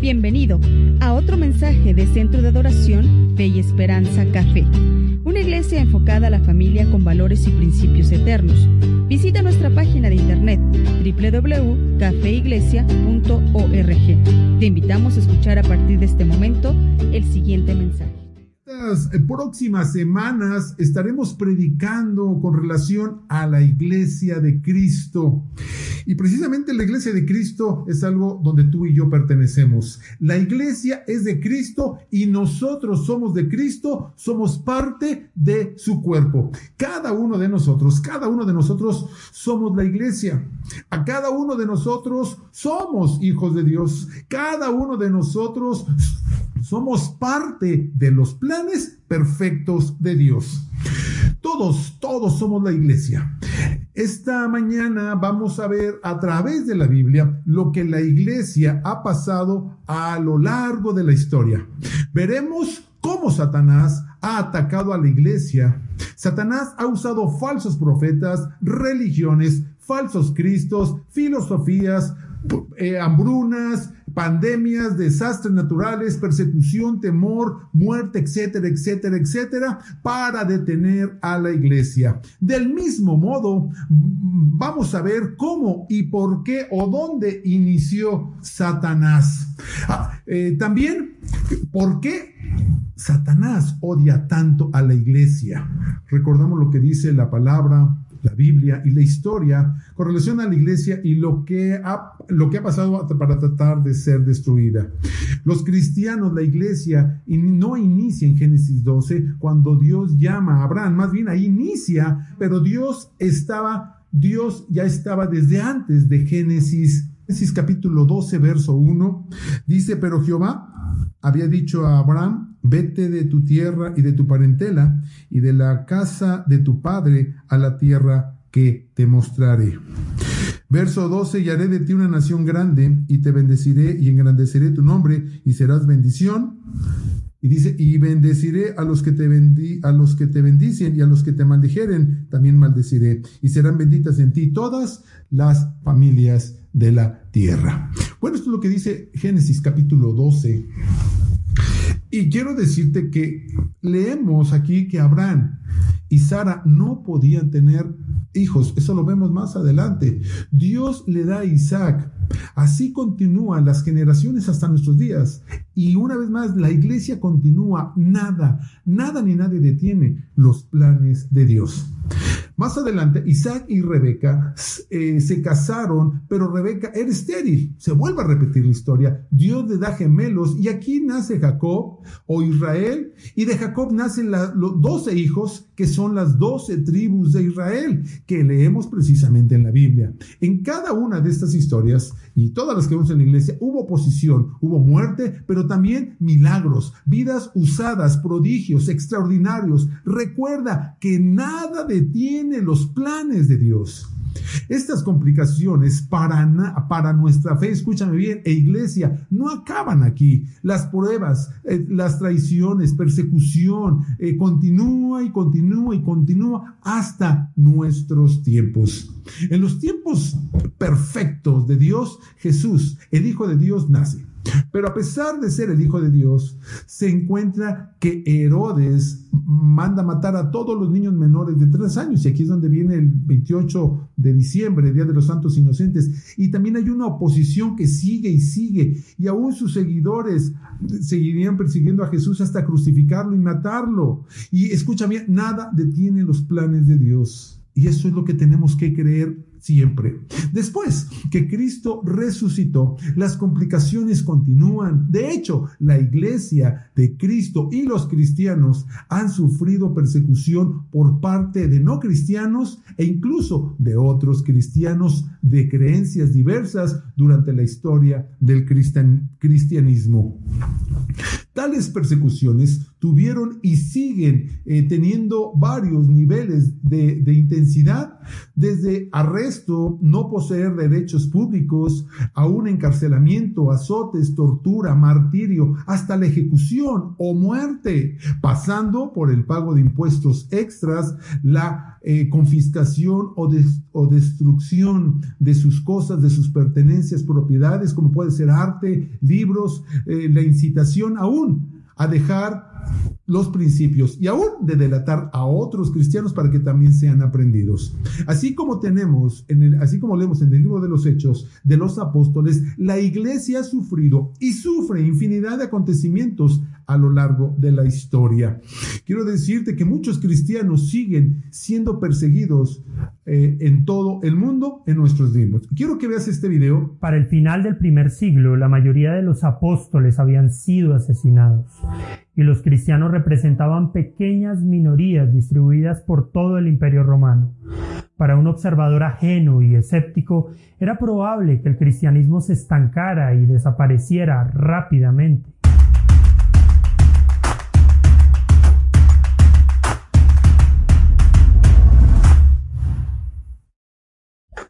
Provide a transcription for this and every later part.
Bienvenido a otro mensaje de Centro de Adoración Fe y Esperanza Café, una iglesia enfocada a la familia con valores y principios eternos. Visita nuestra página de internet www.cafeiglesia.org. Te invitamos a escuchar a partir de este momento el siguiente mensaje eh, próximas semanas estaremos predicando con relación a la iglesia de Cristo. Y precisamente la iglesia de Cristo es algo donde tú y yo pertenecemos. La iglesia es de Cristo y nosotros somos de Cristo, somos parte de su cuerpo. Cada uno de nosotros, cada uno de nosotros somos la iglesia. A cada uno de nosotros somos hijos de Dios. Cada uno de nosotros somos parte de los planes perfectos de Dios. Todos, todos somos la iglesia. Esta mañana vamos a ver a través de la Biblia lo que la iglesia ha pasado a lo largo de la historia. Veremos cómo Satanás ha atacado a la iglesia. Satanás ha usado falsos profetas, religiones, falsos cristos, filosofías, eh, hambrunas, pandemias, desastres naturales, persecución, temor, muerte, etcétera, etcétera, etcétera, para detener a la iglesia. Del mismo modo, vamos a ver cómo y por qué o dónde inició Satanás. Ah, eh, también, ¿por qué Satanás odia tanto a la iglesia? Recordamos lo que dice la palabra la Biblia y la historia con relación a la iglesia y lo que ha, lo que ha pasado para tratar de ser destruida. Los cristianos, la iglesia, no inicia en Génesis 12 cuando Dios llama a Abraham, más bien ahí inicia, pero Dios estaba, Dios ya estaba desde antes de Génesis. Génesis capítulo 12, verso 1, dice, pero Jehová había dicho a Abraham, vete de tu tierra y de tu parentela y de la casa de tu padre a la tierra que te mostraré. Verso 12, y haré de ti una nación grande y te bendeciré y engrandeceré tu nombre y serás bendición. Y dice, y bendeciré a los que te bendi a los que te bendicen y a los que te maldijeren, también maldeciré. Y serán benditas en ti todas las familias de la tierra. Bueno, esto es lo que dice Génesis capítulo 12. Y quiero decirte que leemos aquí que Abraham y Sara no podían tener hijos. Eso lo vemos más adelante. Dios le da a Isaac. Así continúan las generaciones hasta nuestros días. Y una vez más, la iglesia continúa. Nada, nada ni nadie detiene los planes de Dios. Más adelante, Isaac y Rebeca eh, se casaron, pero Rebeca era estéril. Se vuelve a repetir la historia. Dios le da gemelos y aquí nace Jacob o Israel y de Jacob nacen los doce hijos que son las doce tribus de Israel que leemos precisamente en la Biblia. En cada una de estas historias y todas las que vemos en la iglesia hubo oposición, hubo muerte, pero también milagros, vidas usadas, prodigios extraordinarios. Recuerda que nada detiene los planes de Dios. Estas complicaciones para, para nuestra fe, escúchame bien, e iglesia, no acaban aquí. Las pruebas, eh, las traiciones, persecución, eh, continúa y continúa y continúa hasta nuestros tiempos. En los tiempos perfectos de Dios, Jesús, el Hijo de Dios, nace. Pero a pesar de ser el Hijo de Dios, se encuentra que Herodes manda matar a todos los niños menores de tres años. Y aquí es donde viene el 28 de diciembre, Día de los Santos Inocentes. Y también hay una oposición que sigue y sigue. Y aún sus seguidores seguirían persiguiendo a Jesús hasta crucificarlo y matarlo. Y escucha bien, nada detiene los planes de Dios. Y eso es lo que tenemos que creer siempre. Después que Cristo resucitó, las complicaciones continúan. De hecho, la iglesia de Cristo y los cristianos han sufrido persecución por parte de no cristianos e incluso de otros cristianos de creencias diversas durante la historia del cristianismo. Tales persecuciones tuvieron y siguen eh, teniendo varios niveles de, de intensidad, desde arresto, no poseer derechos públicos, a un encarcelamiento, azotes, tortura, martirio, hasta la ejecución o muerte, pasando por el pago de impuestos extras, la eh, confiscación o, destrucción de sus cosas, de sus pertenencias, propiedades, como puede ser arte, libros, eh, la incitación aún a dejar los principios y aún de delatar a otros cristianos para que también sean aprendidos. Así como tenemos, en el, así como leemos en el libro de los Hechos de los Apóstoles, la iglesia ha sufrido y sufre infinidad de acontecimientos a lo largo de la historia. Quiero decirte que muchos cristianos siguen siendo perseguidos eh, en todo el mundo en nuestros tiempos. Quiero que veas este video. Para el final del primer siglo, la mayoría de los apóstoles habían sido asesinados y los cristianos representaban pequeñas minorías distribuidas por todo el imperio romano. Para un observador ajeno y escéptico, era probable que el cristianismo se estancara y desapareciera rápidamente.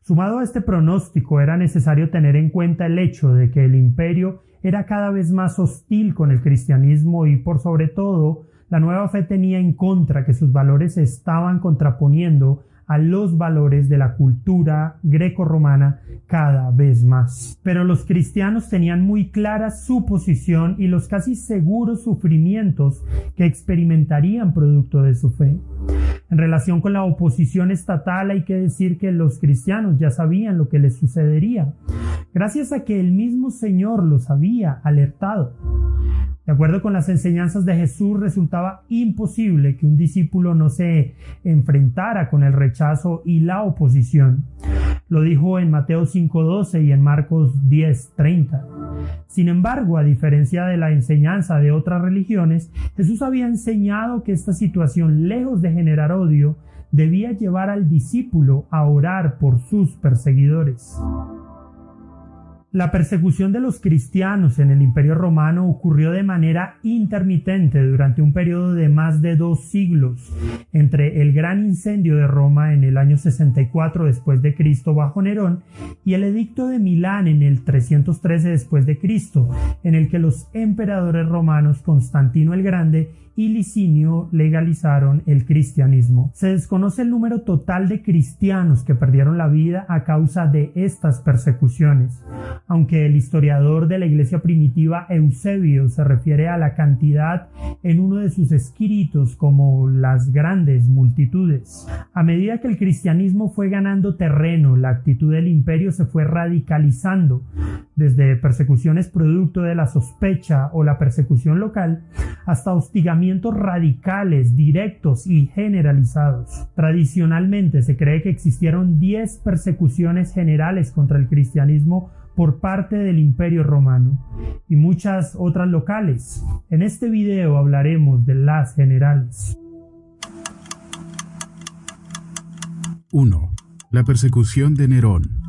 Sumado a este pronóstico, era necesario tener en cuenta el hecho de que el imperio era cada vez más hostil con el cristianismo y por sobre todo la nueva fe tenía en contra que sus valores se estaban contraponiendo a los valores de la cultura greco-romana cada vez más. Pero los cristianos tenían muy clara su posición y los casi seguros sufrimientos que experimentarían producto de su fe. En relación con la oposición estatal hay que decir que los cristianos ya sabían lo que les sucedería, gracias a que el mismo Señor los había alertado. De acuerdo con las enseñanzas de Jesús, resultaba imposible que un discípulo no se enfrentara con el rechazo y la oposición. Lo dijo en Mateo 5.12 y en Marcos 10.30. Sin embargo, a diferencia de la enseñanza de otras religiones, Jesús había enseñado que esta situación, lejos de generar odio, debía llevar al discípulo a orar por sus perseguidores. La persecución de los cristianos en el Imperio Romano ocurrió de manera intermitente durante un periodo de más de dos siglos, entre el gran incendio de Roma en el año 64 después de Cristo bajo Nerón y el edicto de Milán en el 313 después de Cristo, en el que los emperadores romanos Constantino el Grande y Licinio legalizaron el cristianismo. Se desconoce el número total de cristianos que perdieron la vida a causa de estas persecuciones, aunque el historiador de la iglesia primitiva Eusebio se refiere a la cantidad en uno de sus escritos como las grandes multitudes. A medida que el cristianismo fue ganando terreno, la actitud del imperio se fue radicalizando, desde persecuciones producto de la sospecha o la persecución local, hasta hostigamiento radicales, directos y generalizados. Tradicionalmente se cree que existieron 10 persecuciones generales contra el cristianismo por parte del Imperio Romano y muchas otras locales. En este video hablaremos de las generales. 1. La persecución de Nerón.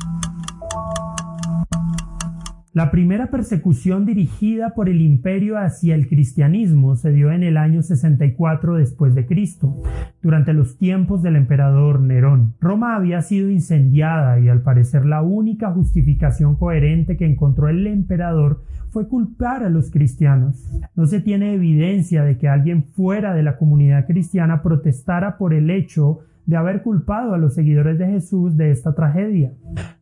La primera persecución dirigida por el imperio hacia el cristianismo se dio en el año 64 después de Cristo, durante los tiempos del emperador Nerón. Roma había sido incendiada y al parecer la única justificación coherente que encontró el emperador fue culpar a los cristianos. No se tiene evidencia de que alguien fuera de la comunidad cristiana protestara por el hecho de haber culpado a los seguidores de Jesús de esta tragedia,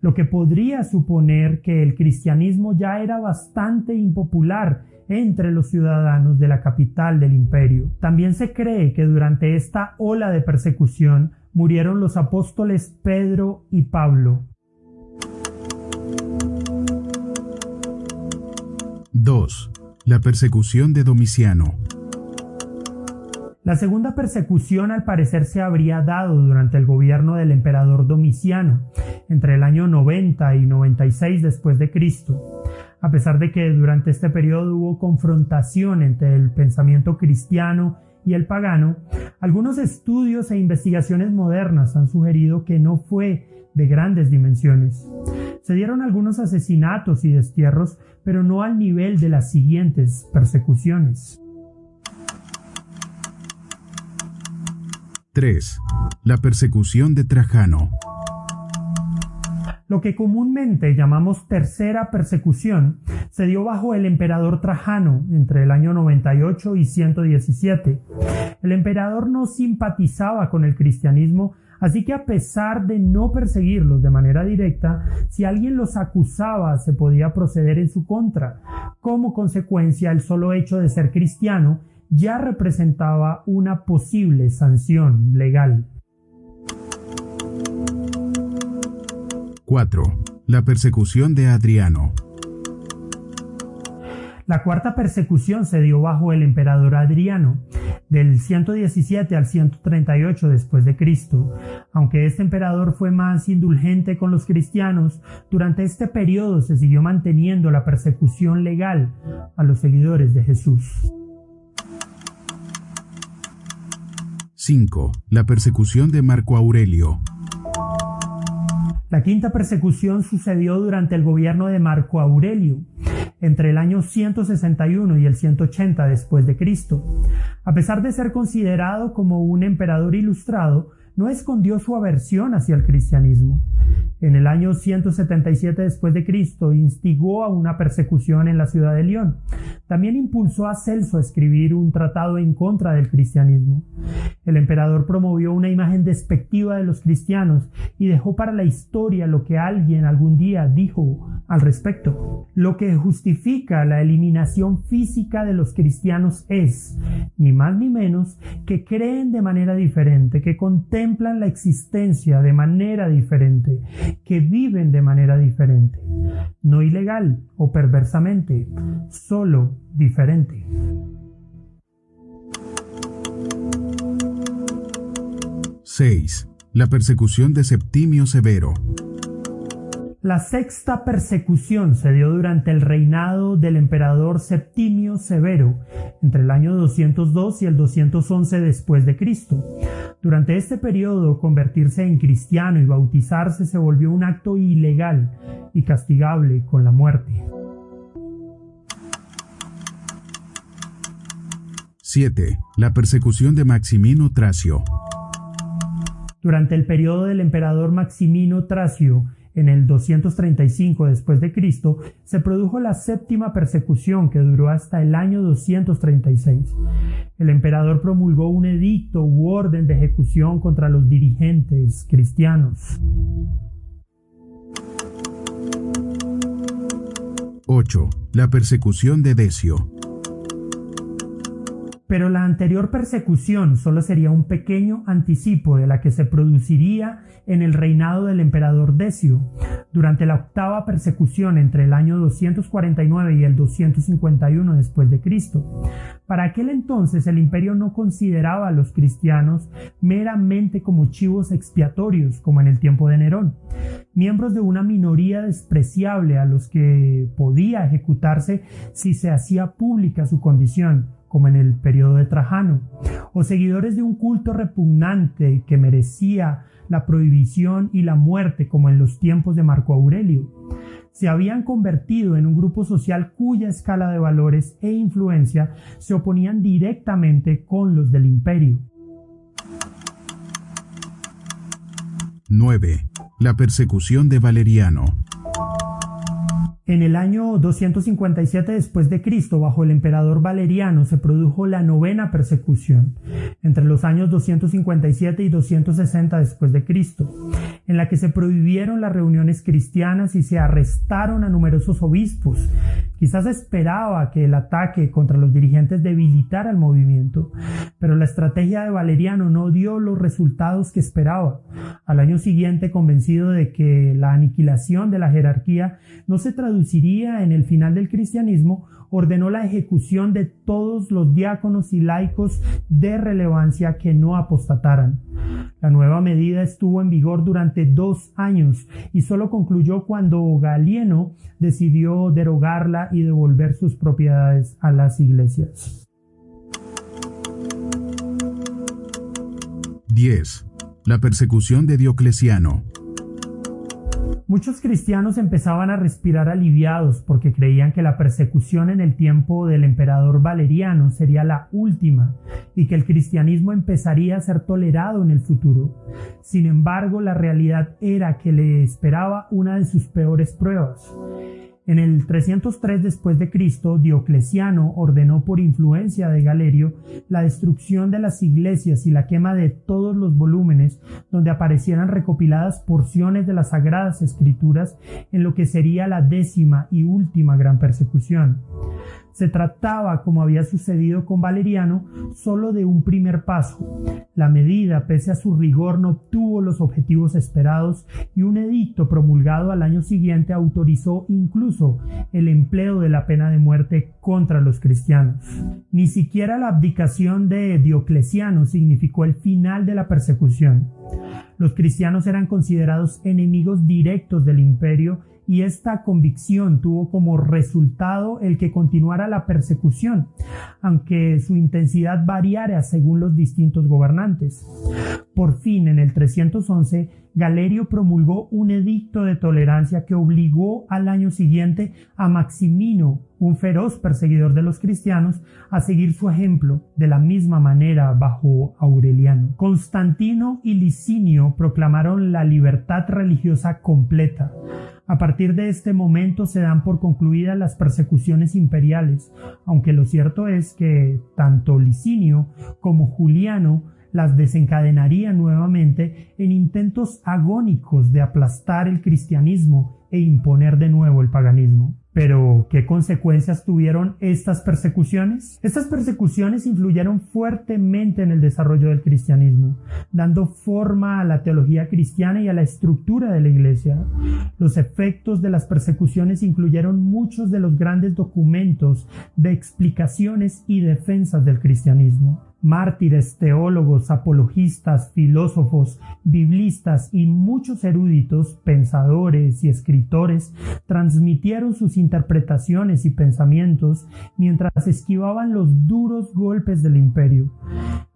lo que podría suponer que el cristianismo ya era bastante impopular entre los ciudadanos de la capital del imperio. También se cree que durante esta ola de persecución murieron los apóstoles Pedro y Pablo. 2. La persecución de Domiciano. La segunda persecución al parecer se habría dado durante el gobierno del emperador Domiciano, entre el año 90 y 96 después de Cristo. A pesar de que durante este periodo hubo confrontación entre el pensamiento cristiano y el pagano, algunos estudios e investigaciones modernas han sugerido que no fue de grandes dimensiones. Se dieron algunos asesinatos y destierros, pero no al nivel de las siguientes persecuciones. 3. La persecución de Trajano. Lo que comúnmente llamamos tercera persecución se dio bajo el emperador Trajano entre el año 98 y 117. El emperador no simpatizaba con el cristianismo, así que a pesar de no perseguirlos de manera directa, si alguien los acusaba se podía proceder en su contra. Como consecuencia, el solo hecho de ser cristiano ya representaba una posible sanción legal. 4. La persecución de Adriano. La cuarta persecución se dio bajo el emperador Adriano, del 117 al 138 después de Cristo. Aunque este emperador fue más indulgente con los cristianos, durante este periodo se siguió manteniendo la persecución legal a los seguidores de Jesús. 5. La persecución de Marco Aurelio. La quinta persecución sucedió durante el gobierno de Marco Aurelio, entre el año 161 y el 180 después de Cristo. A pesar de ser considerado como un emperador ilustrado, no escondió su aversión hacia el cristianismo. En el año 177 después de Cristo instigó a una persecución en la ciudad de León. También impulsó a Celso a escribir un tratado en contra del cristianismo. El emperador promovió una imagen despectiva de los cristianos y dejó para la historia lo que alguien algún día dijo al respecto. Lo que justifica la eliminación física de los cristianos es, ni más ni menos, que creen de manera diferente, que contemplan la existencia de manera diferente, que viven de manera diferente, no ilegal o perversamente, solo diferente. ¡6! La persecución de Septimio Severo. La sexta persecución se dio durante el reinado del emperador Septimio Severo, entre el año 202 y el 211 después de Cristo. Durante este periodo, convertirse en cristiano y bautizarse se volvió un acto ilegal y castigable con la muerte. 7. La persecución de Maximino Tracio. Durante el periodo del emperador Maximino Tracio, en el 235 después de Cristo se produjo la séptima persecución que duró hasta el año 236. El emperador promulgó un edicto u orden de ejecución contra los dirigentes cristianos. 8. La persecución de Decio. Pero la anterior persecución solo sería un pequeño anticipo de la que se produciría en el reinado del emperador Decio, durante la octava persecución entre el año 249 y el 251 después de Cristo. Para aquel entonces el imperio no consideraba a los cristianos meramente como chivos expiatorios, como en el tiempo de Nerón, miembros de una minoría despreciable a los que podía ejecutarse si se hacía pública su condición, como en el periodo de Trajano, o seguidores de un culto repugnante que merecía la prohibición y la muerte como en los tiempos de Marco Aurelio. Se habían convertido en un grupo social cuya escala de valores e influencia se oponían directamente con los del imperio. 9. La persecución de Valeriano. En el año 257 después de Cristo, bajo el emperador Valeriano, se produjo la novena persecución, entre los años 257 y 260 después de Cristo, en la que se prohibieron las reuniones cristianas y se arrestaron a numerosos obispos. Quizás esperaba que el ataque contra los dirigentes debilitara el movimiento, pero la estrategia de Valeriano no dio los resultados que esperaba. Al año siguiente, convencido de que la aniquilación de la jerarquía no se traduciría en el final del cristianismo, ordenó la ejecución de todos los diáconos y laicos de relevancia que no apostataran. La nueva medida estuvo en vigor durante dos años y solo concluyó cuando Galieno decidió derogarla y devolver sus propiedades a las iglesias. 10. La persecución de Diocleciano. Muchos cristianos empezaban a respirar aliviados porque creían que la persecución en el tiempo del emperador Valeriano sería la última y que el cristianismo empezaría a ser tolerado en el futuro. Sin embargo, la realidad era que le esperaba una de sus peores pruebas. En el 303 después de Cristo, Diocleciano ordenó por influencia de Galerio la destrucción de las iglesias y la quema de todos los volúmenes donde aparecieran recopiladas porciones de las sagradas escrituras en lo que sería la décima y última gran persecución. Se trataba, como había sucedido con Valeriano, solo de un primer paso. La medida, pese a su rigor, no obtuvo los objetivos esperados y un edicto promulgado al año siguiente autorizó incluso el empleo de la pena de muerte contra los cristianos. Ni siquiera la abdicación de Diocleciano significó el final de la persecución. Los cristianos eran considerados enemigos directos del imperio y esta convicción tuvo como resultado el que continuara la persecución, aunque su intensidad variara según los distintos gobernantes. Por fin, en el 311, Galerio promulgó un edicto de tolerancia que obligó al año siguiente a Maximino, un feroz perseguidor de los cristianos, a seguir su ejemplo de la misma manera bajo Aureliano. Constantino y Licinio proclamaron la libertad religiosa completa. A partir de este momento se dan por concluidas las persecuciones imperiales, aunque lo cierto es que tanto Licinio como Juliano las desencadenarían nuevamente en intentos agónicos de aplastar el cristianismo e imponer de nuevo el paganismo. Pero, ¿qué consecuencias tuvieron estas persecuciones? Estas persecuciones influyeron fuertemente en el desarrollo del cristianismo, dando forma a la teología cristiana y a la estructura de la iglesia. Los efectos de las persecuciones incluyeron muchos de los grandes documentos de explicaciones y defensas del cristianismo mártires, teólogos, apologistas, filósofos, biblistas y muchos eruditos, pensadores y escritores transmitieron sus interpretaciones y pensamientos mientras esquivaban los duros golpes del imperio.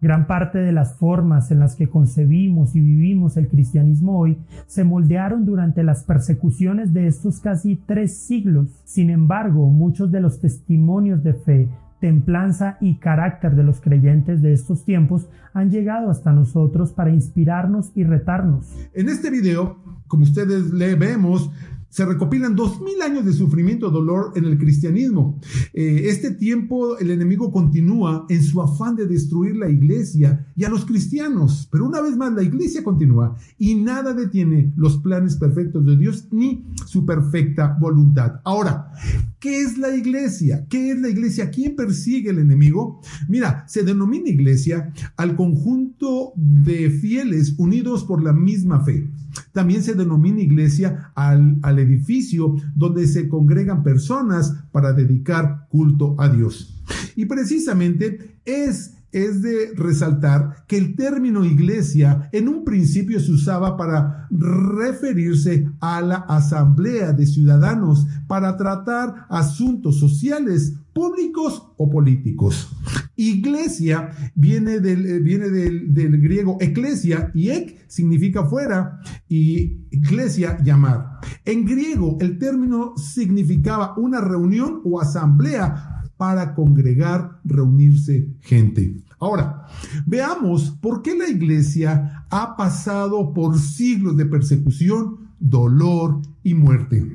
Gran parte de las formas en las que concebimos y vivimos el cristianismo hoy se moldearon durante las persecuciones de estos casi tres siglos. Sin embargo, muchos de los testimonios de fe templanza y carácter de los creyentes de estos tiempos han llegado hasta nosotros para inspirarnos y retarnos. En este video, como ustedes le vemos, se recopilan dos mil años de sufrimiento dolor en el cristianismo. Eh, este tiempo el enemigo continúa en su afán de destruir la iglesia y a los cristianos, pero una vez más la iglesia continúa y nada detiene los planes perfectos de Dios ni su perfecta voluntad. Ahora, ¿qué es la iglesia? ¿Qué es la iglesia? ¿Quién persigue el enemigo? Mira, se denomina iglesia al conjunto de fieles unidos por la misma fe. También se denomina iglesia al, al edificio donde se congregan personas para dedicar culto a Dios. Y precisamente es es de resaltar que el término iglesia en un principio se usaba para referirse a la asamblea de ciudadanos para tratar asuntos sociales, públicos o políticos. Iglesia viene del, eh, viene del, del griego eclesia y ek significa fuera y iglesia llamar. En griego el término significaba una reunión o asamblea para congregar, reunirse gente. Ahora, veamos por qué la iglesia ha pasado por siglos de persecución, dolor y muerte.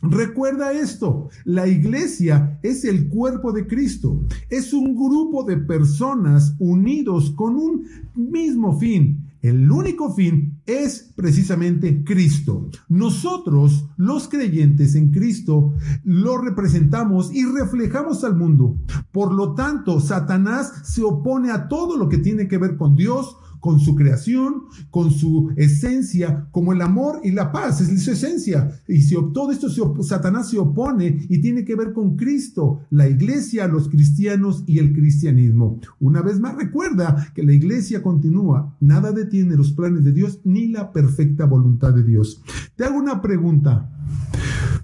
Recuerda esto, la iglesia es el cuerpo de Cristo, es un grupo de personas unidos con un mismo fin, el único fin es precisamente Cristo. Nosotros, los creyentes en Cristo, lo representamos y reflejamos al mundo. Por lo tanto, Satanás se opone a todo lo que tiene que ver con Dios, con su creación, con su esencia, como el amor y la paz, es su esencia. Y si todo esto, Satanás se opone y tiene que ver con Cristo, la iglesia, los cristianos y el cristianismo. Una vez más, recuerda que la iglesia continúa, nada detiene los planes de Dios ni la perfecta voluntad de Dios. Te hago una pregunta.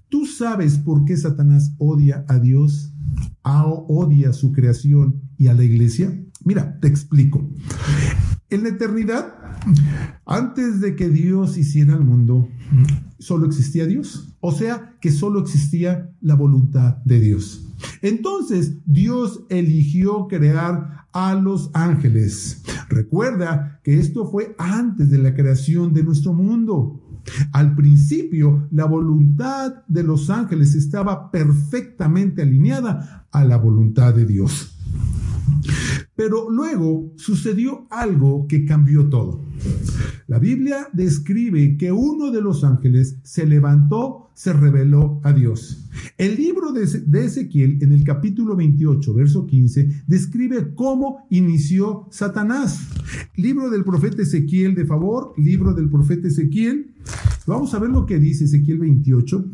¿Tú sabes por qué Satanás odia a Dios? odia su creación y a la iglesia? Mira, te explico. En la eternidad, antes de que Dios hiciera el mundo, solo existía Dios. O sea, que solo existía la voluntad de Dios. Entonces, Dios eligió crear a los ángeles. Recuerda que esto fue antes de la creación de nuestro mundo. Al principio, la voluntad de los ángeles estaba perfectamente alineada a la voluntad de Dios. Pero luego sucedió algo que cambió todo. La Biblia describe que uno de los ángeles se levantó, se reveló a Dios. El libro de Ezequiel, en el capítulo 28, verso 15, describe cómo inició Satanás. Libro del profeta Ezequiel, de favor, libro del profeta Ezequiel. Vamos a ver lo que dice Ezequiel 28.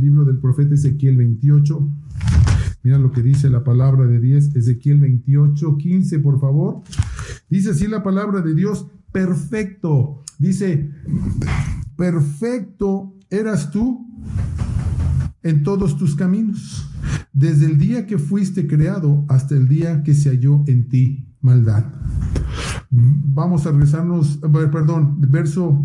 Libro del profeta Ezequiel 28. Mira lo que dice la palabra de Dios, Ezequiel 28, 15, por favor. Dice así la palabra de Dios, perfecto. Dice, perfecto eras tú en todos tus caminos, desde el día que fuiste creado hasta el día que se halló en ti maldad. Vamos a regresarnos, perdón, verso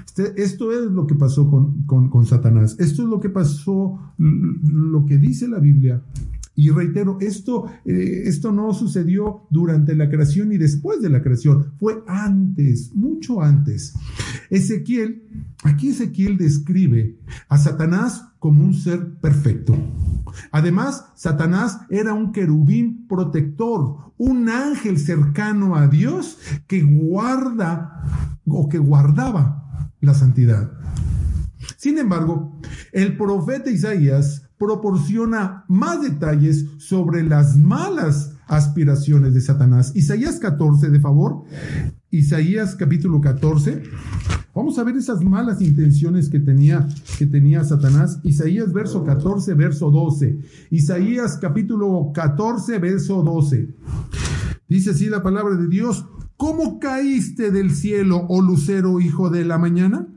Este, esto es lo que pasó con, con Satanás. Esto es lo que pasó, lo que dice la Biblia y reitero, esto, eh, esto no sucedió durante la creación y después de la creación, fue antes, mucho antes. Ezequiel, aquí Ezequiel describe a Satanás como un ser perfecto. Además, Satanás era un querubín protector, un ángel cercano a Dios que guarda o que guardaba la santidad. Sin embargo, el profeta Isaías proporciona más detalles sobre las malas aspiraciones de Satanás. Isaías 14, de favor. Isaías capítulo 14. Vamos a ver esas malas intenciones que tenía, que tenía Satanás. Isaías verso 14, verso 12. Isaías capítulo 14, verso 12. Dice así la palabra de Dios. ¿Cómo caíste del cielo, oh lucero, hijo de la mañana?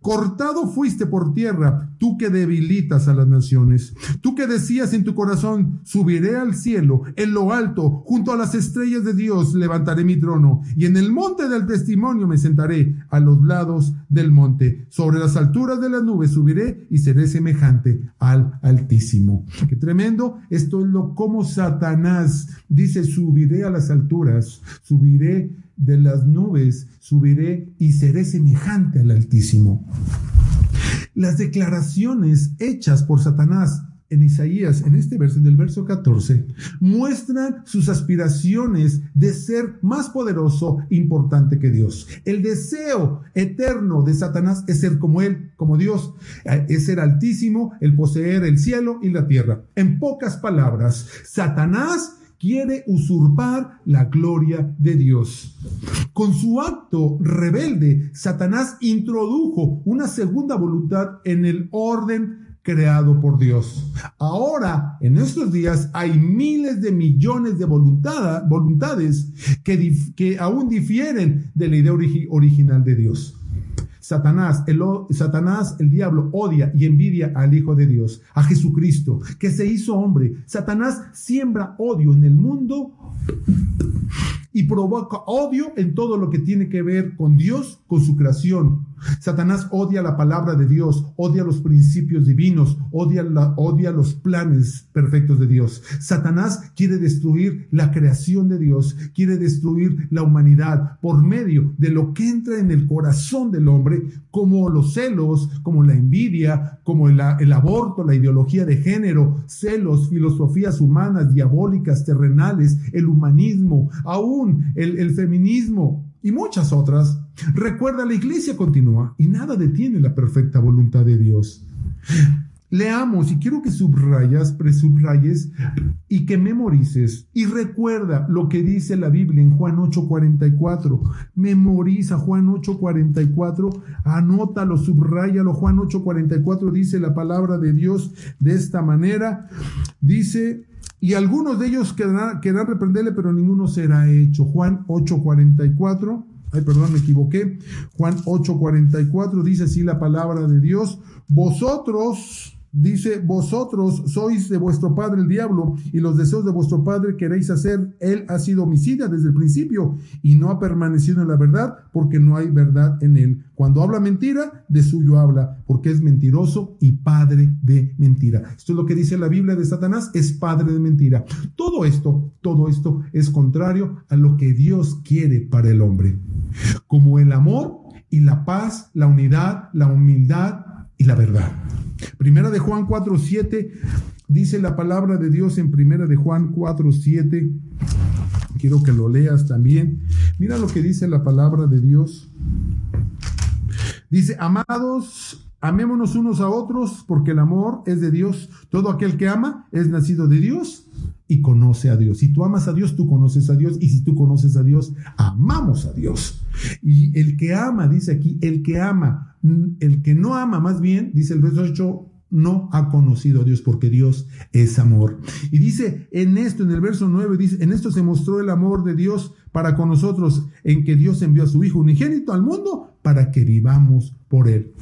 Cortado fuiste por tierra, tú que debilitas a las naciones. Tú que decías en tu corazón, subiré al cielo, en lo alto, junto a las estrellas de Dios, levantaré mi trono, y en el monte del testimonio me sentaré a los lados del monte. Sobre las alturas de las nubes subiré y seré semejante al Altísimo. Qué tremendo. Esto es lo como Satanás dice, subiré a las alturas, subiré de las nubes subiré y seré semejante al Altísimo. Las declaraciones hechas por Satanás en Isaías, en este verso, en el verso 14, muestran sus aspiraciones de ser más poderoso, importante que Dios. El deseo eterno de Satanás es ser como Él, como Dios, es ser altísimo, el poseer el cielo y la tierra. En pocas palabras, Satanás quiere usurpar la gloria de Dios. Con su acto rebelde, Satanás introdujo una segunda voluntad en el orden creado por Dios. Ahora, en estos días, hay miles de millones de voluntades que, aún difieren de la idea original de Dios. Satanás el, Satanás, el diablo, odia y envidia al Hijo de Dios, a Jesucristo, que se hizo hombre. Satanás siembra odio en el mundo y provoca odio en todo lo que tiene que ver con Dios, con su creación. Satanás odia la palabra de Dios, odia los principios divinos, odia, odia los planes perfectos de Dios. Satanás quiere destruir la creación de Dios, quiere destruir la humanidad por medio de lo que entra en el corazón del hombre, como los celos, como la envidia, como el, aborto, la ideología de género, celos, filosofías humanas, diabólicas, terrenales, el humanismo, aún el feminismo, y muchas otras. Recuerda, la iglesia continúa y nada detiene la perfecta voluntad de Dios. Leamos y quiero que subrayas, presubrayes y que memorices. Y recuerda lo que dice la Biblia en Juan 8:44. Memoriza Juan 8:44, anótalo, subrayalo. Juan 8:44 dice la palabra de Dios de esta manera. Dice y algunos de ellos querrán, querrán reprenderle, pero ninguno será hecho. Juan 8:44. Ay, perdón, me equivoqué. Juan 8:44 dice así la palabra de Dios. Vosotros Dice, vosotros sois de vuestro padre el diablo y los deseos de vuestro padre queréis hacer. Él ha sido homicida desde el principio y no ha permanecido en la verdad porque no hay verdad en él. Cuando habla mentira, de suyo habla porque es mentiroso y padre de mentira. Esto es lo que dice la Biblia de Satanás, es padre de mentira. Todo esto, todo esto es contrario a lo que Dios quiere para el hombre. Como el amor y la paz, la unidad, la humildad y la verdad. Primera de Juan 4.7 dice la palabra de Dios en Primera de Juan 4.7. Quiero que lo leas también. Mira lo que dice la palabra de Dios. Dice, amados, amémonos unos a otros porque el amor es de Dios. Todo aquel que ama es nacido de Dios y conoce a Dios. Si tú amas a Dios, tú conoces a Dios. Y si tú conoces a Dios, amamos a Dios. Y el que ama, dice aquí, el que ama, el que no ama más bien, dice el verso 8, no ha conocido a Dios porque Dios es amor. Y dice en esto, en el verso 9, dice, en esto se mostró el amor de Dios para con nosotros, en que Dios envió a su Hijo unigénito al mundo para que vivamos por Él.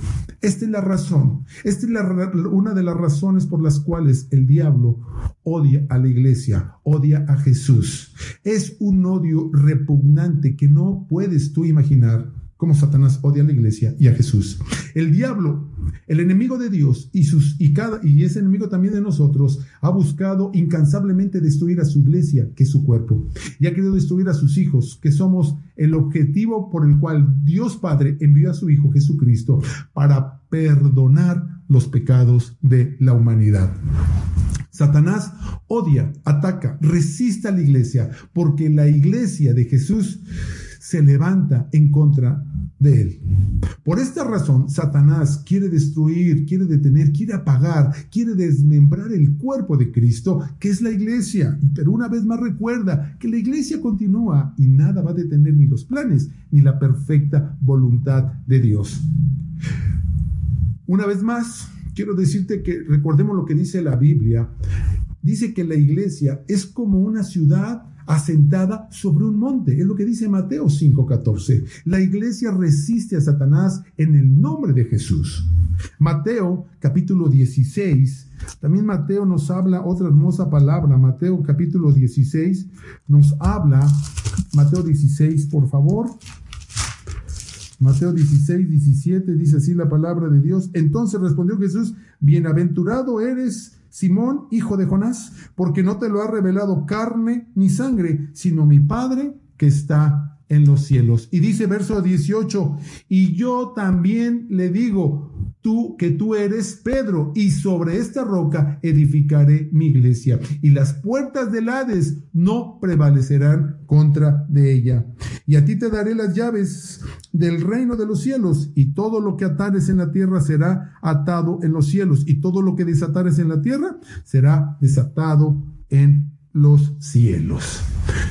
Esta es la razón, esta es la, una de las razones por las cuales el diablo odia a la iglesia, odia a Jesús. Es un odio repugnante que no puedes tú imaginar cómo Satanás odia a la iglesia y a Jesús. El diablo, el enemigo de Dios y, sus, y, ese enemigo también de nosotros, ha buscado incansablemente destruir a su iglesia, que es su cuerpo, y ha querido destruir a sus hijos, que somos el objetivo por el cual Dios Padre envió a su Hijo Jesucristo para perdonar los pecados de la humanidad. Satanás odia, ataca, resiste a la iglesia, porque la iglesia de Jesús se levanta en contra de él. Por esta razón, Satanás quiere destruir, quiere detener, quiere apagar, quiere desmembrar el cuerpo de Cristo, que es la iglesia. Pero una vez más recuerda que la iglesia continúa y nada va a detener ni los planes ni la perfecta voluntad de Dios. Una vez más, quiero decirte que recordemos lo que dice la Biblia. Dice que la iglesia es como una ciudad asentada sobre un monte. Es lo que dice Mateo 5:14. La iglesia resiste a Satanás en el nombre de Jesús. Mateo capítulo 16. También Mateo nos habla otra hermosa palabra. Mateo capítulo 16 nos habla. Mateo 16, por favor. Mateo 16, 17 dice así la palabra de Dios. Entonces respondió Jesús, bienaventurado eres Simón, hijo de Jonás, porque no te lo ha revelado carne ni sangre, sino mi Padre que está en los cielos. Y dice verso 18, y yo también le digo, tú que tú eres Pedro, y sobre esta roca edificaré mi iglesia, y las puertas del Hades no prevalecerán contra de ella. Y a ti te daré las llaves del reino de los cielos, y todo lo que atares en la tierra será atado en los cielos, y todo lo que desatares en la tierra será desatado en los cielos.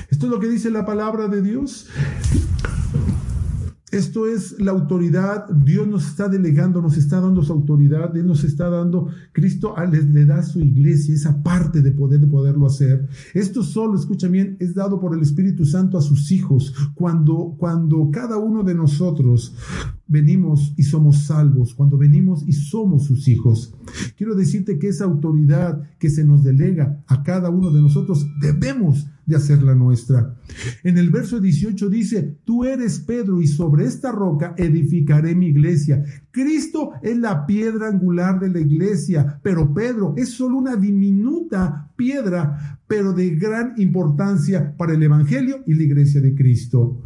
Esto es lo que dice la palabra de Dios. Esto es la autoridad, Dios nos está delegando, nos está dando su autoridad, Él nos está dando, Cristo le, da a su iglesia esa parte de poder de poderlo hacer. Esto solo, escucha bien, es dado por el Espíritu Santo a sus hijos. Cuando, cuando cada uno de nosotros venimos y somos salvos, cuando venimos y somos sus hijos. Quiero decirte que esa autoridad que se nos delega a cada uno de nosotros debemos de hacerla nuestra. En el verso 18 dice, tú eres Pedro y sobre esta roca edificaré mi iglesia. Cristo es la piedra angular de la iglesia, pero Pedro es solo una diminuta piedra, pero de gran importancia para el Evangelio y la iglesia de Cristo.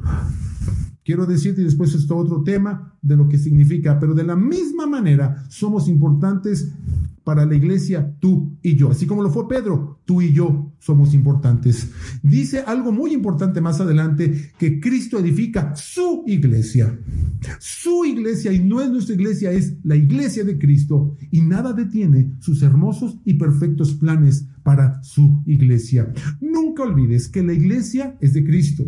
Quiero decirte, y después esto otro tema de lo que significa, pero de la misma manera somos importantes para la iglesia tú y yo. Así como lo fue Pedro, tú y yo somos importantes. Dice algo muy importante más adelante, que Cristo edifica su iglesia. Su iglesia, y no es nuestra iglesia, es la iglesia de Cristo. Y nada detiene sus hermosos y perfectos planes para su iglesia. Nunca olvides que la iglesia es de Cristo.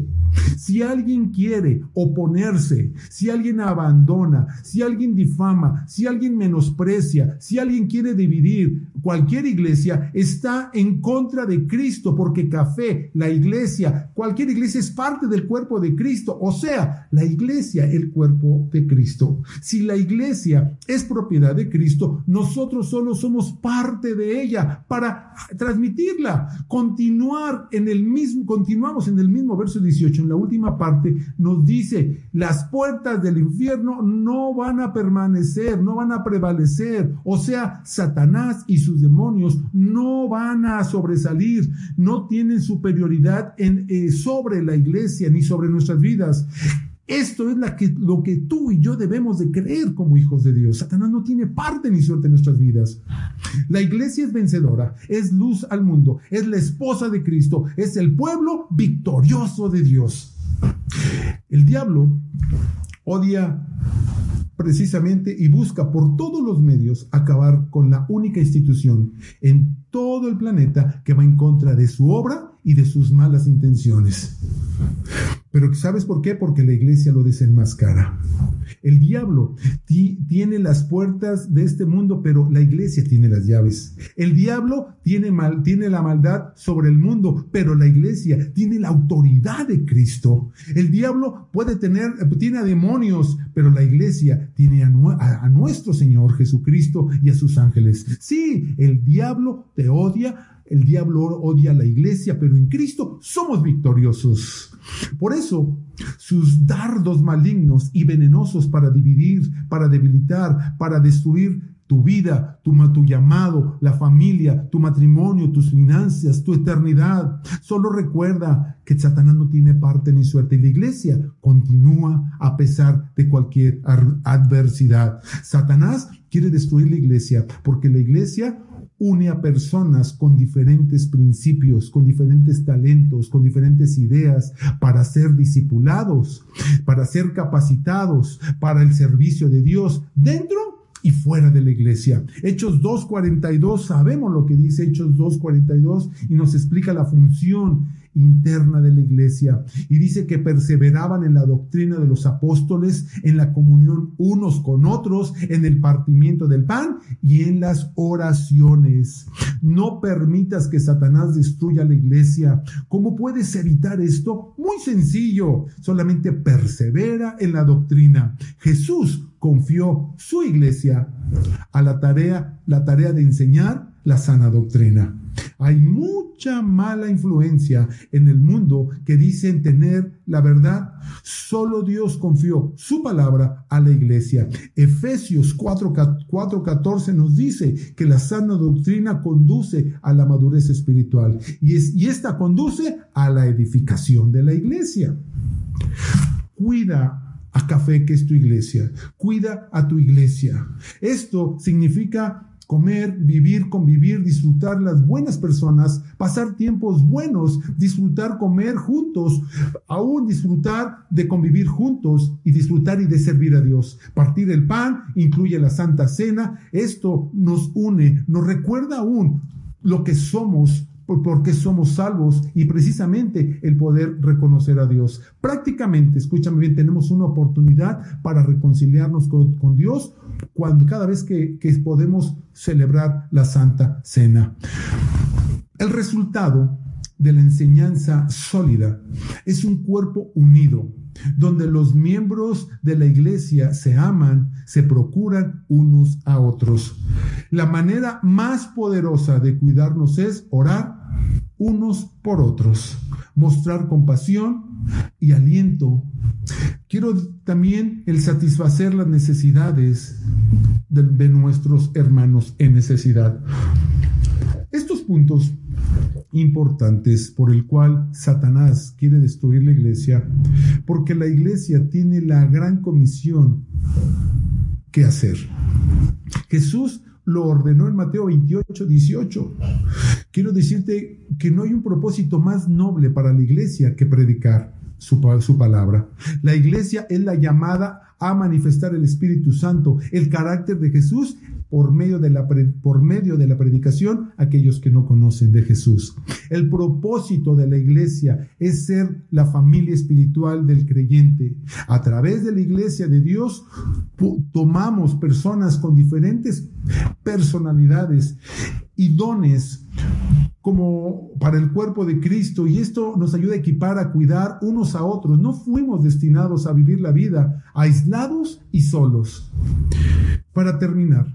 Si alguien quiere oponerse, si alguien abandona, si alguien difama, si alguien menosprecia, si alguien quiere dividir cualquier iglesia está en contra de Cristo, porque café, la iglesia, cualquier iglesia es parte del cuerpo de Cristo, o sea, la iglesia, el cuerpo de Cristo. Si la iglesia es propiedad de Cristo, nosotros solo somos parte de ella para transmitirla, continuar en el mismo, continuamos en el mismo verso 18, en la última parte nos dice, las puertas del infierno no van a permanecer, no van a prevalecer, o sea, Satanás y demonios no van a sobresalir, no tienen superioridad eh, sobre la iglesia ni sobre nuestras vidas. Esto es lo que tú y yo debemos de creer como hijos de Dios. Satanás no tiene parte ni suerte en nuestras vidas. La iglesia es vencedora, es luz al mundo, es la esposa de Cristo, es el pueblo victorioso de Dios. El diablo odia precisamente y busca por todos los medios acabar con la única institución en todo el planeta que va en contra de su obra y de sus malas intenciones. Pero ¿sabes por qué? Porque la iglesia lo desenmascara. El diablo tiene las puertas de este mundo, pero la iglesia tiene las llaves. El diablo tiene, la maldad sobre el mundo, pero la iglesia tiene la autoridad de Cristo. El diablo puede tener, tiene demonios, pero la iglesia tiene a, a nuestro Señor Jesucristo y a sus ángeles. Sí, el diablo te odia, el diablo odia a la iglesia, pero en Cristo somos victoriosos. Por eso, sus dardos malignos y venenosos para dividir, para debilitar, para destruir tu vida, tu, llamado, la familia, tu matrimonio, tus finanzas, tu eternidad. Solo recuerda que Satanás no tiene parte ni suerte y la iglesia continúa a pesar de cualquier adversidad. Satanás quiere destruir la iglesia porque la iglesia une a personas con diferentes principios, con diferentes talentos, con diferentes ideas para ser discipulados, para ser capacitados para el servicio de Dios dentro y fuera de la iglesia. Hechos 2.42, sabemos lo que dice Hechos 2.42 y nos explica la función interna de la iglesia. Y dice que perseveraban en la doctrina de los apóstoles, en la comunión unos con otros, en el partimiento del pan y en las oraciones. No permitas que Satanás destruya la iglesia. ¿Cómo puedes evitar esto? Muy sencillo. Solamente persevera en la doctrina. Jesús confió su iglesia a la tarea, la tarea de enseñar la sana doctrina. Hay mucha mala influencia en el mundo que dicen tener la verdad. Solo Dios confió su palabra a la iglesia. Efesios 4:14 nos dice que la sana doctrina conduce a la madurez espiritual y, es, y esta conduce a la edificación de la iglesia. Cuida a Café, que es tu iglesia. Cuida a tu iglesia. Esto significa comer, vivir, convivir, disfrutar las buenas personas, pasar tiempos buenos, disfrutar comer juntos, aún disfrutar de convivir juntos y disfrutar y de servir a Dios. Partir el pan incluye la Santa Cena. Esto nos une, nos recuerda aún lo que somos porque somos salvos y precisamente el poder reconocer a Dios. Prácticamente, escúchame bien, tenemos una oportunidad para reconciliarnos con, Dios cuando cada vez que, que podemos celebrar la Santa Cena. El resultado de la enseñanza sólida es un cuerpo unido, donde los miembros de la iglesia se aman, se procuran unos a otros. La manera más poderosa de cuidarnos es orar unos por otros, mostrar compasión y aliento. Quiero también el satisfacer las necesidades de, de nuestros hermanos en necesidad. Estos puntos importantes por el cual Satanás quiere destruir la iglesia, porque la iglesia tiene la gran comisión que hacer. Jesús lo ordenó en Mateo 28, 18. Quiero decirte que no hay un propósito más noble para la iglesia que predicar su, su palabra. La iglesia es la llamada a manifestar el Espíritu Santo, el carácter de Jesús por medio, de la, por medio de la predicación aquellos que no conocen de Jesús. El propósito de la iglesia es ser la familia espiritual del creyente. A través de la iglesia de Dios tomamos personas con diferentes personalidades y dones como para el cuerpo de Cristo y esto nos ayuda a equipar, a cuidar unos a otros. No fuimos destinados a vivir la vida aislados y solos. Para terminar,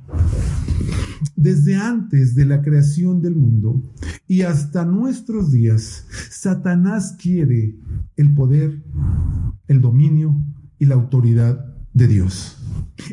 desde antes de la creación del mundo y hasta nuestros días, Satanás quiere el poder, el dominio y la autoridad de Dios.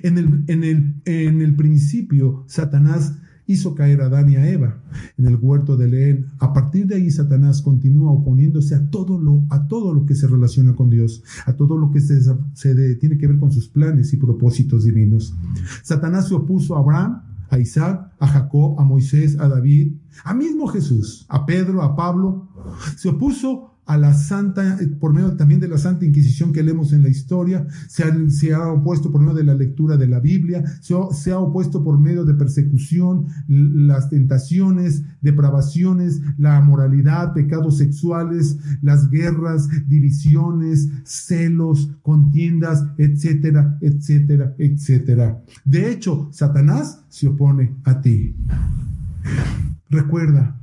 En el, en el, en el principio, Satanás hizo caer a Adán y a Eva en el huerto de Leén. A partir de ahí Satanás continúa oponiéndose a todo lo, a todo lo que se relaciona con Dios, a todo lo que se, se tiene que ver con sus planes y propósitos divinos. Satanás se opuso a Abraham, a Isaac, a Jacob, a Moisés, a David, a mismo Jesús, a Pedro, a Pablo. Se opuso a la Santa, por medio también de la Santa Inquisición que leemos en la historia, se ha, se ha opuesto por medio de la lectura de la Biblia, se, ha opuesto por medio de persecución, las tentaciones, depravaciones, la moralidad, pecados sexuales, las guerras, divisiones, celos, contiendas, etcétera, etcétera, etcétera. De hecho, Satanás se opone a ti. Recuerda,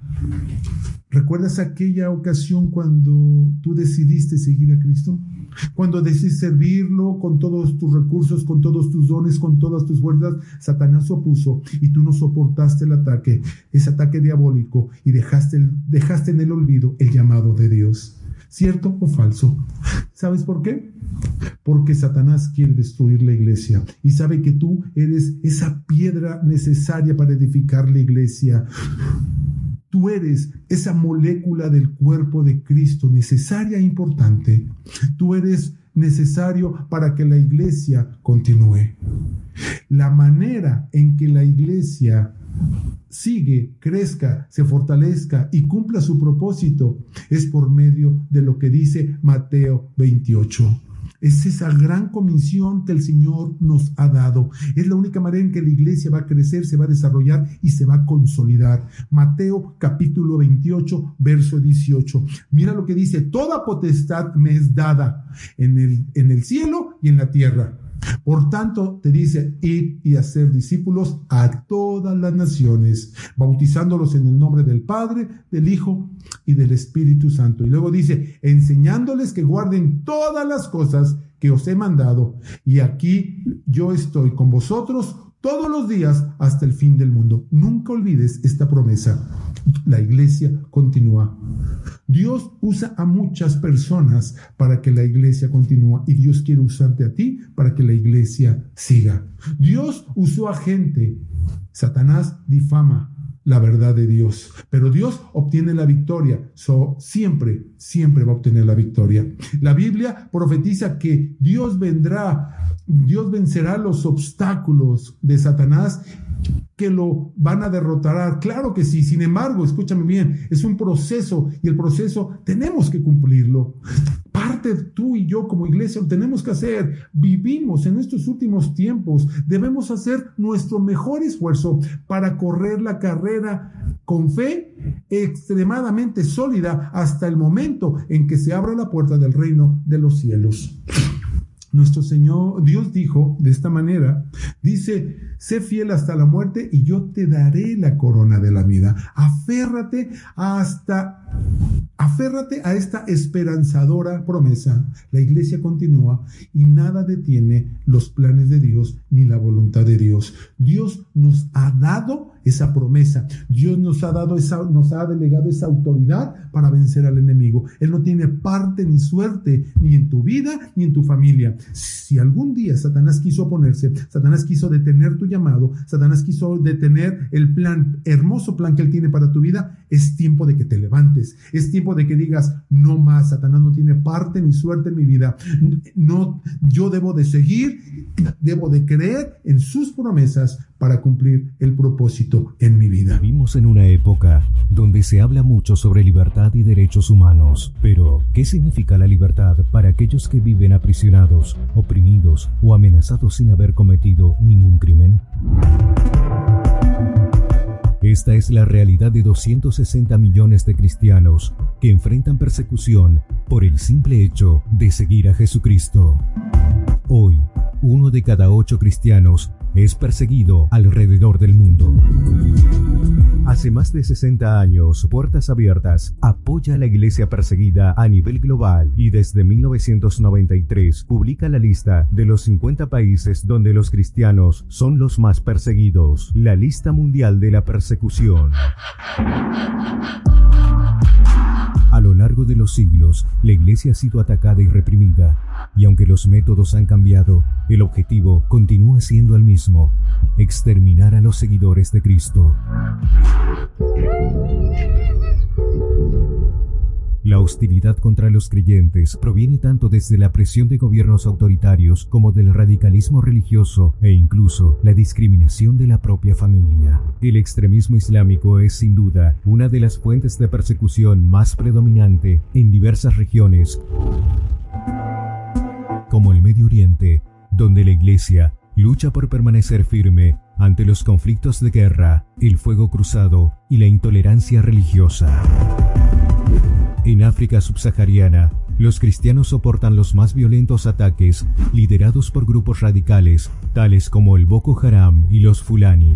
¿Recuerdas aquella ocasión cuando tú decidiste seguir a Cristo? Cuando decidiste servirlo con todos tus recursos, con todos tus dones, con todas tus fuerzas, Satanás opuso y tú no soportaste el ataque, ese ataque diabólico y dejaste, dejaste en el olvido el llamado de Dios. ¿Cierto o falso? ¿Sabes por qué? Porque Satanás quiere destruir la iglesia y sabe que tú eres esa piedra necesaria para edificar la iglesia. Tú eres esa molécula del cuerpo de Cristo necesaria e importante. Tú eres necesario para que la iglesia continúe. La manera en que la iglesia sigue, crezca, se fortalezca y cumpla su propósito es por medio de lo que dice Mateo 28. Es esa gran comisión que el Señor nos ha dado. Es la única manera en que la iglesia va a crecer, se va a desarrollar y se va a consolidar. Mateo capítulo 28, verso 18. Mira lo que dice, toda potestad me es dada en el, en el cielo y en la tierra. Por tanto, te dice, ir y hacer discípulos a todas las naciones, bautizándolos en el nombre del Padre, del Hijo y del Espíritu Santo. Y luego dice, enseñándoles que guarden todas las cosas que os he mandado. Y aquí yo estoy con vosotros todos los días hasta el fin del mundo. Nunca olvides esta promesa. La iglesia continúa. Dios usa a muchas personas para que la iglesia continúe y Dios quiere usarte a ti para que la iglesia siga. Dios usó a gente. Satanás difama, la verdad de Dios. Pero Dios obtiene la victoria. So, siempre, siempre va a obtener la victoria. La Biblia profetiza que Dios vendrá, Dios vencerá los obstáculos de Satanás que lo van a derrotar. Claro que sí, sin embargo, escúchame bien, es un proceso y el proceso tenemos que cumplirlo. Parte tú y yo como iglesia lo tenemos que hacer. Vivimos en estos últimos tiempos. Debemos hacer nuestro mejor esfuerzo para correr la carrera con fe extremadamente sólida hasta el momento en que se abra la puerta del reino de los cielos. Nuestro Señor, Dios dijo de esta manera, dice, sé fiel hasta la muerte y yo te daré la corona de la vida. Aférrate hasta, aférrate a esta esperanzadora promesa. La iglesia continúa y nada detiene los planes de Dios ni la voluntad de Dios. Dios nos ha dado esa promesa. Dios nos ha dado esa, nos ha delegado esa autoridad para vencer al enemigo. Él no tiene parte ni suerte ni en tu vida ni en tu familia. Si algún día Satanás quiso oponerse, Satanás quiso detener tu llamado, Satanás quiso detener el plan, hermoso plan que él tiene para tu vida, es tiempo de que te levantes. Es tiempo de que digas, no más, Satanás no tiene parte ni suerte en mi vida. No, yo debo de seguir, debo de creer en sus promesas para cumplir el propósito en mi vida. Vivimos en una época donde se habla mucho sobre libertad y derechos humanos, pero ¿qué significa la libertad para aquellos que viven aprisionados, oprimidos o amenazados sin haber cometido ningún crimen? Esta es la realidad de 260 millones de cristianos que enfrentan persecución por el simple hecho de seguir a Jesucristo. Hoy, uno de cada ocho cristianos es perseguido alrededor del mundo. Hace más de 60 años, Puertas Abiertas apoya a la iglesia perseguida a nivel global y desde 1993 publica la lista de los 50 países donde los cristianos son los más perseguidos, la lista mundial de la persecución. Largo de los siglos, la iglesia ha sido atacada y reprimida, y aunque los métodos han cambiado, el objetivo continúa siendo el mismo, exterminar a los seguidores de Cristo. La hostilidad contra los creyentes proviene tanto desde la presión de gobiernos autoritarios como del radicalismo religioso e incluso la discriminación de la propia familia. El extremismo islámico es sin duda una de las fuentes de persecución más predominante en diversas regiones, como el Medio Oriente, donde la Iglesia lucha por permanecer firme ante los conflictos de guerra, el fuego cruzado y la intolerancia religiosa. En África subsahariana, los cristianos soportan los más violentos ataques liderados por grupos radicales tales como el Boko Haram y los Fulani.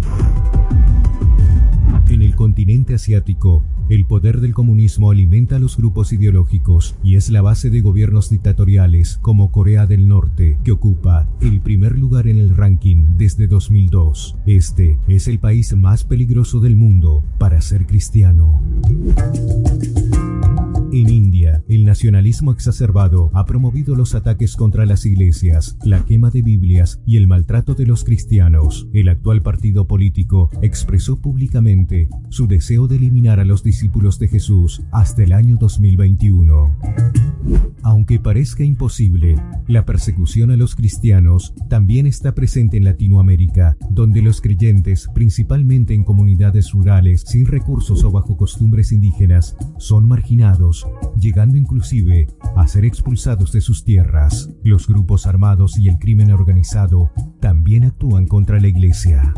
En el continente asiático, el poder del comunismo alimenta a los grupos ideológicos y es la base de gobiernos dictatoriales como Corea del Norte, que ocupa el primer lugar en el ranking desde 2002. Este es el país más peligroso del mundo para ser cristiano. En India, el nacionalismo exacerbado ha promovido los ataques contra las iglesias, la quema de Biblias y el maltrato de los cristianos. El actual partido político expresó públicamente su deseo de eliminar a los discípulos de Jesús hasta el año 2021. Aunque parezca imposible, la persecución a los cristianos también está presente en Latinoamérica, donde los creyentes, principalmente en comunidades rurales sin recursos o bajo costumbres indígenas, son marginados llegando inclusive a ser expulsados de sus tierras. Los grupos armados y el crimen organizado también actúan contra la iglesia.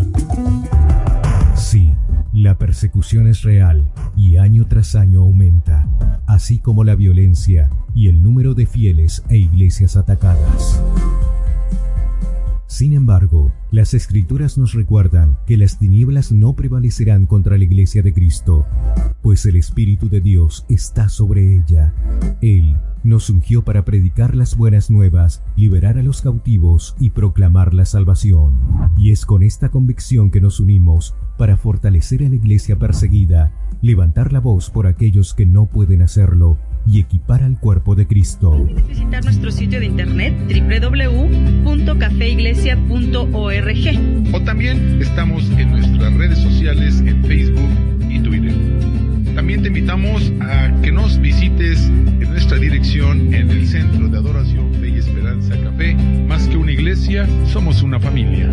Sí, la persecución es real y año tras año aumenta, así como la violencia y el número de fieles e iglesias atacadas. Sin embargo, las escrituras nos recuerdan que las tinieblas no prevalecerán contra la iglesia de Cristo, pues el Espíritu de Dios está sobre ella. Él nos ungió para predicar las buenas nuevas, liberar a los cautivos y proclamar la salvación. Y es con esta convicción que nos unimos para fortalecer a la iglesia perseguida, levantar la voz por aquellos que no pueden hacerlo y equipar al cuerpo de Cristo. Puedes visitar nuestro sitio de internet www.cafeiglesia.org. O también estamos en nuestras redes sociales en Facebook y Twitter. También te invitamos a que nos visites en nuestra dirección en el Centro de Adoración Fe y Esperanza Café. Más que una iglesia, somos una familia.